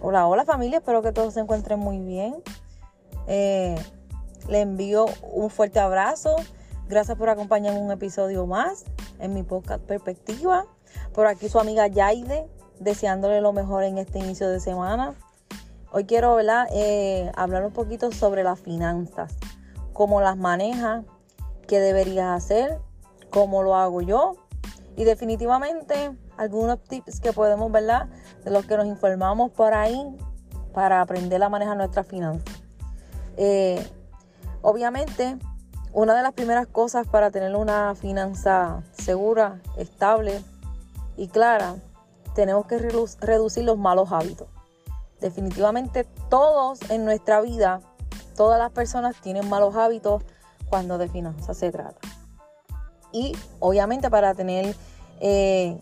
Hola, hola familia, espero que todos se encuentren muy bien. Eh, le envío un fuerte abrazo. Gracias por acompañarme en un episodio más en mi podcast Perspectiva. Por aquí su amiga Yaide, deseándole lo mejor en este inicio de semana. Hoy quiero eh, hablar un poquito sobre las finanzas, cómo las maneja, qué deberías hacer, cómo lo hago yo y definitivamente algunos tips que podemos, ¿verdad? De los que nos informamos por ahí para aprender a manejar nuestras finanzas. Eh, obviamente, una de las primeras cosas para tener una finanza segura, estable y clara, tenemos que reducir los malos hábitos. Definitivamente todos en nuestra vida, todas las personas tienen malos hábitos cuando de finanzas se trata. Y obviamente para tener eh,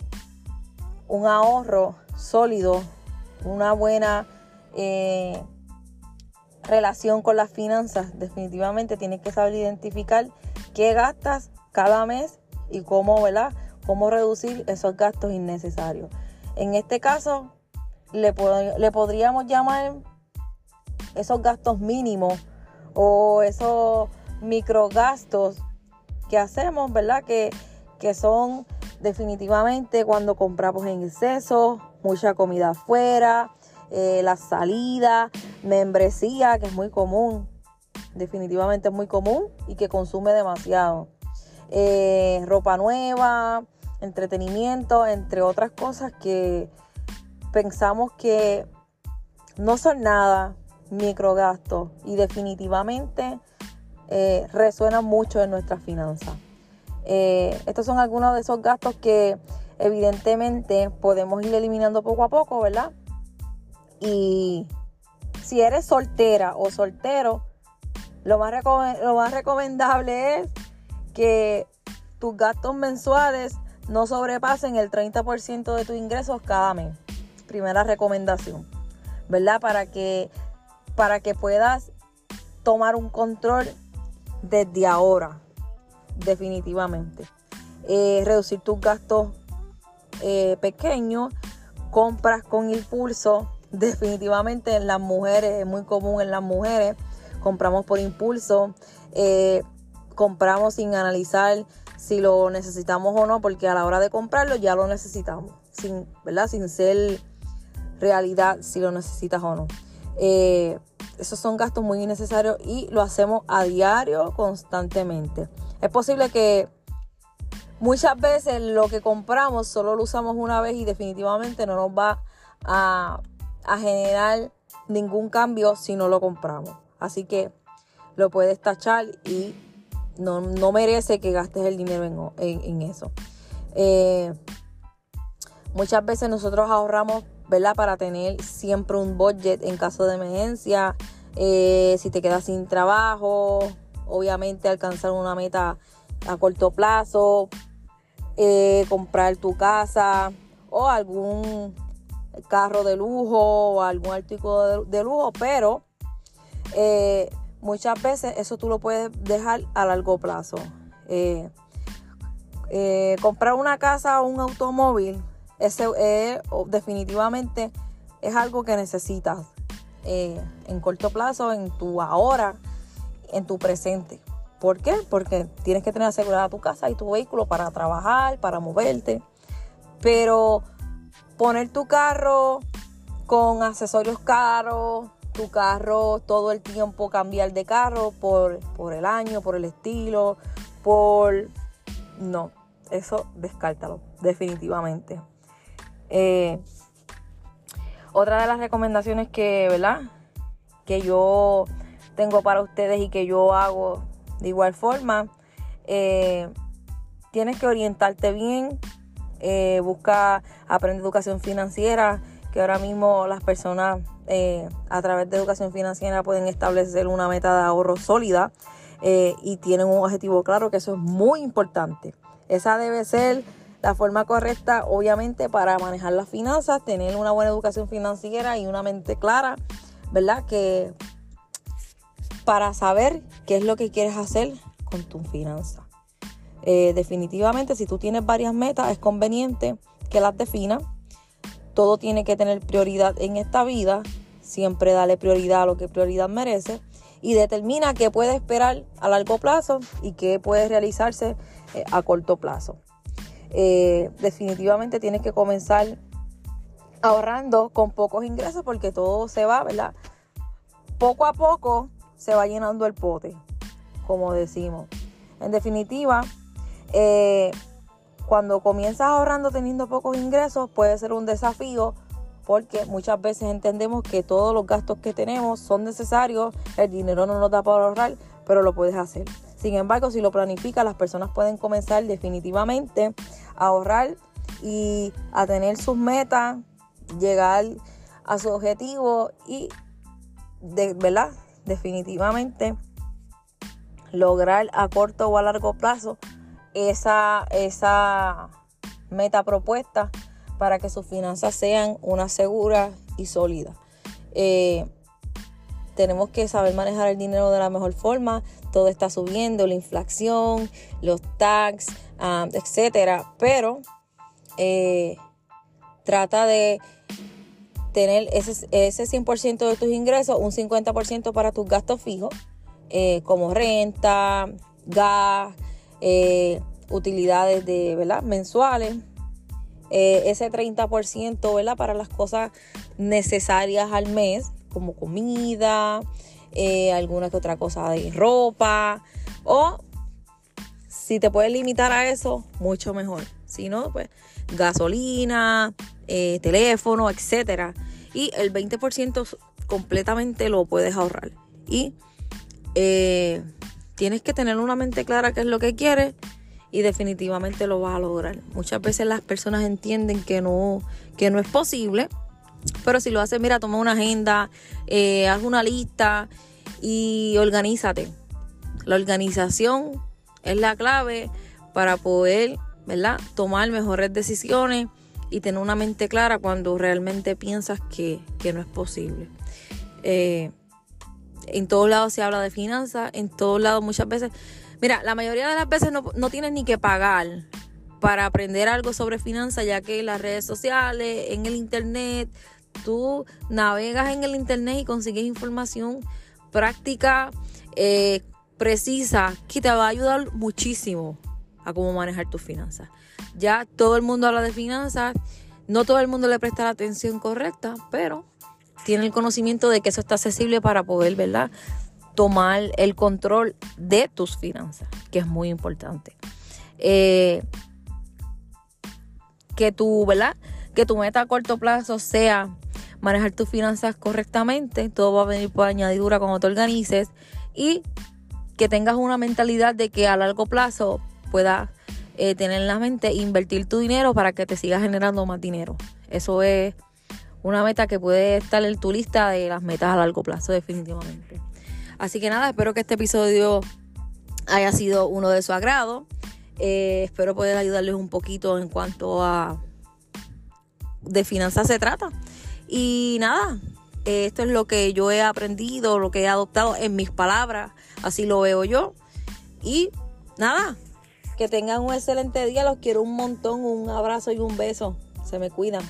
un ahorro sólido, una buena eh, relación con las finanzas, definitivamente tienes que saber identificar qué gastas cada mes y cómo. Cómo reducir esos gastos innecesarios. En este caso, le, le podríamos llamar esos gastos mínimos o esos microgastos que hacemos, ¿verdad? Que, que son definitivamente cuando compramos en exceso, mucha comida afuera, eh, la salida, membresía, que es muy común, definitivamente es muy común y que consume demasiado. Eh, ropa nueva, entretenimiento, entre otras cosas que pensamos que no son nada microgastos y definitivamente eh, resuenan mucho en nuestras finanzas. Eh, estos son algunos de esos gastos que evidentemente podemos ir eliminando poco a poco, ¿verdad? Y si eres soltera o soltero, lo más, lo más recomendable es que tus gastos mensuales no sobrepasen el 30% de tus ingresos cada mes. Primera recomendación, ¿verdad? Para que, para que puedas tomar un control desde ahora definitivamente. Eh, reducir tus gastos eh, pequeños, compras con impulso, definitivamente en las mujeres, es muy común en las mujeres, compramos por impulso, eh, compramos sin analizar si lo necesitamos o no, porque a la hora de comprarlo ya lo necesitamos, sin, ¿verdad? sin ser realidad si lo necesitas o no. Esos son gastos muy innecesarios y lo hacemos a diario, constantemente. Es posible que muchas veces lo que compramos solo lo usamos una vez y definitivamente no nos va a, generar ningún cambio si no lo compramos. Así que lo puedes tachar y no, merece que gastes el dinero en, eso. Eh, muchas veces nosotros ahorramos, ¿verdad? Para tener siempre un budget en caso de emergencia. Eh, si te quedas sin trabajo, obviamente alcanzar una meta a corto plazo, eh, comprar tu casa o algún carro de lujo o algún artículo de, lujo, pero eh, muchas veces eso tú lo puedes dejar a largo plazo. Comprar una casa o un automóvil, ese definitivamente es algo que necesitas en corto plazo, en tu ahora en tu presente. ¿Por qué? Porque tienes que tener asegurada tu casa y tu vehículo para trabajar, para moverte. Pero poner tu carro con accesorios caros, tu carro todo el tiempo cambiar de carro por, por el año, por el estilo, por... No, eso descártalo, definitivamente. Eh, otra de las recomendaciones que, ¿verdad? Que yo tengo para ustedes y que yo hago de igual forma. Eh, tienes que orientarte bien, eh, busca, aprende educación financiera, que ahora mismo las personas a través de educación financiera pueden establecer una meta de ahorro sólida y tienen un objetivo claro, que eso es muy importante. Esa debe ser la forma correcta, obviamente, para manejar las finanzas, tener una buena educación financiera y una mente clara, ¿verdad? Que para saber qué es lo que quieres hacer con tu finanza. Eh, definitivamente, si tú tienes varias metas, es conveniente que las definas todo tiene que tener prioridad en esta vida, siempre dale prioridad a lo que prioridad merece y determina qué puede esperar a largo plazo y qué puede realizarse eh, a corto plazo. Eh, definitivamente tienes que comenzar ahorrando con pocos ingresos porque todo se va, ¿verdad? Poco a poco se va llenando el pote, como decimos. En definitiva, eh, cuando comienzas ahorrando teniendo pocos ingresos puede ser un desafío porque muchas veces entendemos que todos los gastos que tenemos son necesarios, el dinero no nos da para ahorrar, pero lo puedes hacer. Sin embargo, si lo planificas, las personas pueden comenzar definitivamente a ahorrar y a tener sus metas, llegar a su objetivo y, de, ¿verdad? Definitivamente lograr a corto o a largo plazo esa, esa meta propuesta para que sus finanzas sean una segura y sólida. Eh, tenemos que saber manejar el dinero de la mejor forma. Todo está subiendo, la inflación, los tax, um, etcétera. Pero eh, trata de tener ese, ese 100% de tus ingresos, un 50% para tus gastos fijos, eh, como renta, gas, utilidades de, ¿verdad? mensuales eh, ese 30%, ¿verdad? Para las cosas necesarias al mes, como comida, eh, alguna que otra cosa de ropa, o si te puedes limitar a eso, mucho mejor. Si no, pues gasolina, eh, teléfono, etcétera. Y el 20% completamente lo puedes ahorrar. Y tienes que tener una mente clara qué es lo que quieres y definitivamente lo vas a lograr. Muchas veces las personas entienden que no, que no es posible, pero si lo haces, mira, toma una agenda, eh, haz una lista y organízate. La organización es la clave para poder, ¿verdad? Tomar mejores decisiones y tener una mente clara cuando realmente piensas que, no es posible. Eh, en todos lados se habla de finanzas, en todos lados muchas veces Mira, la mayoría de las veces no, no tienes ni que pagar para aprender algo sobre finanzas, ya que en las redes sociales, en el internet, tú navegas en el internet y consigues información práctica, eh, precisa, que te va a ayudar muchísimo a cómo manejar tus finanzas. Ya todo el mundo habla de finanzas, no todo el mundo le presta la atención correcta, pero tiene el conocimiento de que eso está accesible para poder, ¿verdad? tomar el control de tus finanzas, que es muy importante. Eh, que tu, ¿verdad? Que tu meta a corto plazo sea manejar tus finanzas correctamente. Todo va a venir por añadidura cuando te organices. Y que tengas una mentalidad de que a largo plazo puedas eh, tener en la mente invertir tu dinero para que te siga generando más dinero. Eso es una meta que puede estar en tu lista de las metas a largo plazo, definitivamente. Así que nada, espero que este episodio haya sido uno de su agrado. Eh, espero poder ayudarles un poquito en cuanto a de finanzas se trata. Y nada, esto es lo que yo he aprendido, lo que he adoptado en mis palabras, así lo veo yo. Y nada, que tengan un excelente día, los quiero un montón, un abrazo y un beso. Se me cuidan.